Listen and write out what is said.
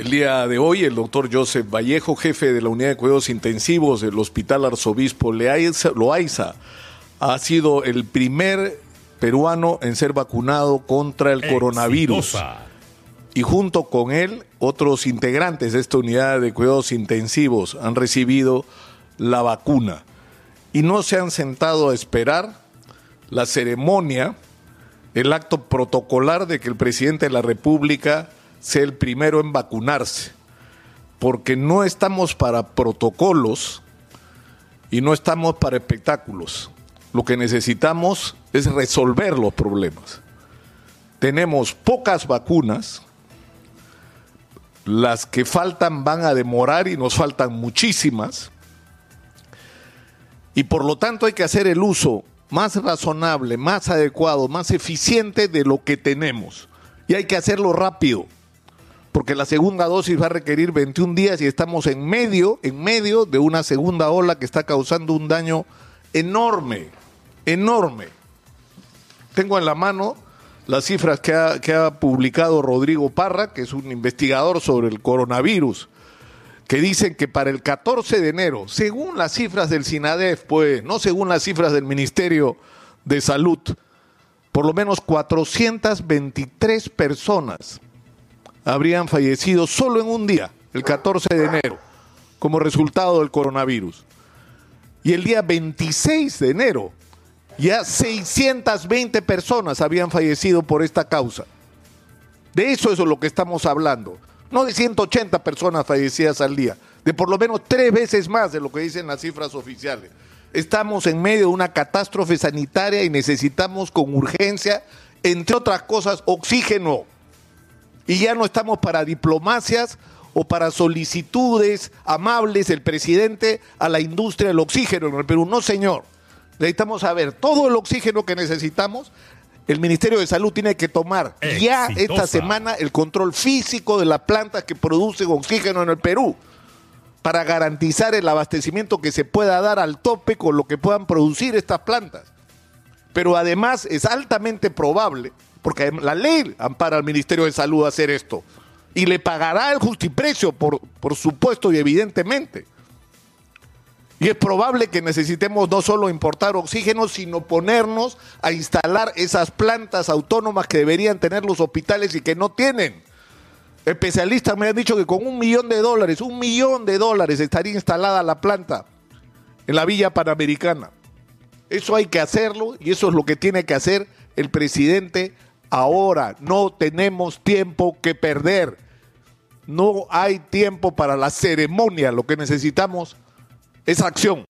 El día de hoy, el doctor Joseph Vallejo, jefe de la unidad de cuidados intensivos del Hospital Arzobispo Loaiza, ha sido el primer peruano en ser vacunado contra el coronavirus. Y junto con él, otros integrantes de esta unidad de cuidados intensivos han recibido la vacuna. Y no se han sentado a esperar la ceremonia, el acto protocolar de que el presidente de la República sea el primero en vacunarse, porque no estamos para protocolos y no estamos para espectáculos. Lo que necesitamos es resolver los problemas. Tenemos pocas vacunas, las que faltan van a demorar y nos faltan muchísimas, y por lo tanto hay que hacer el uso más razonable, más adecuado, más eficiente de lo que tenemos. Y hay que hacerlo rápido porque la segunda dosis va a requerir 21 días y estamos en medio, en medio de una segunda ola que está causando un daño enorme, enorme. Tengo en la mano las cifras que ha, que ha publicado Rodrigo Parra, que es un investigador sobre el coronavirus, que dicen que para el 14 de enero, según las cifras del SINADEF, pues, no según las cifras del Ministerio de Salud, por lo menos 423 personas habrían fallecido solo en un día, el 14 de enero, como resultado del coronavirus. Y el día 26 de enero, ya 620 personas habían fallecido por esta causa. De eso es lo que estamos hablando. No de 180 personas fallecidas al día, de por lo menos tres veces más de lo que dicen las cifras oficiales. Estamos en medio de una catástrofe sanitaria y necesitamos con urgencia, entre otras cosas, oxígeno. Y ya no estamos para diplomacias o para solicitudes amables del presidente a la industria del oxígeno en el Perú. No, señor. Necesitamos saber todo el oxígeno que necesitamos. El Ministerio de Salud tiene que tomar ya esta semana el control físico de las plantas que producen oxígeno en el Perú para garantizar el abastecimiento que se pueda dar al tope con lo que puedan producir estas plantas. Pero además es altamente probable porque la ley ampara al Ministerio de Salud a hacer esto. Y le pagará el justiprecio, por, por supuesto y evidentemente. Y es probable que necesitemos no solo importar oxígeno, sino ponernos a instalar esas plantas autónomas que deberían tener los hospitales y que no tienen. Especialistas me han dicho que con un millón de dólares, un millón de dólares estaría instalada la planta en la Villa Panamericana. Eso hay que hacerlo y eso es lo que tiene que hacer el presidente ahora. No tenemos tiempo que perder. No hay tiempo para la ceremonia. Lo que necesitamos es acción.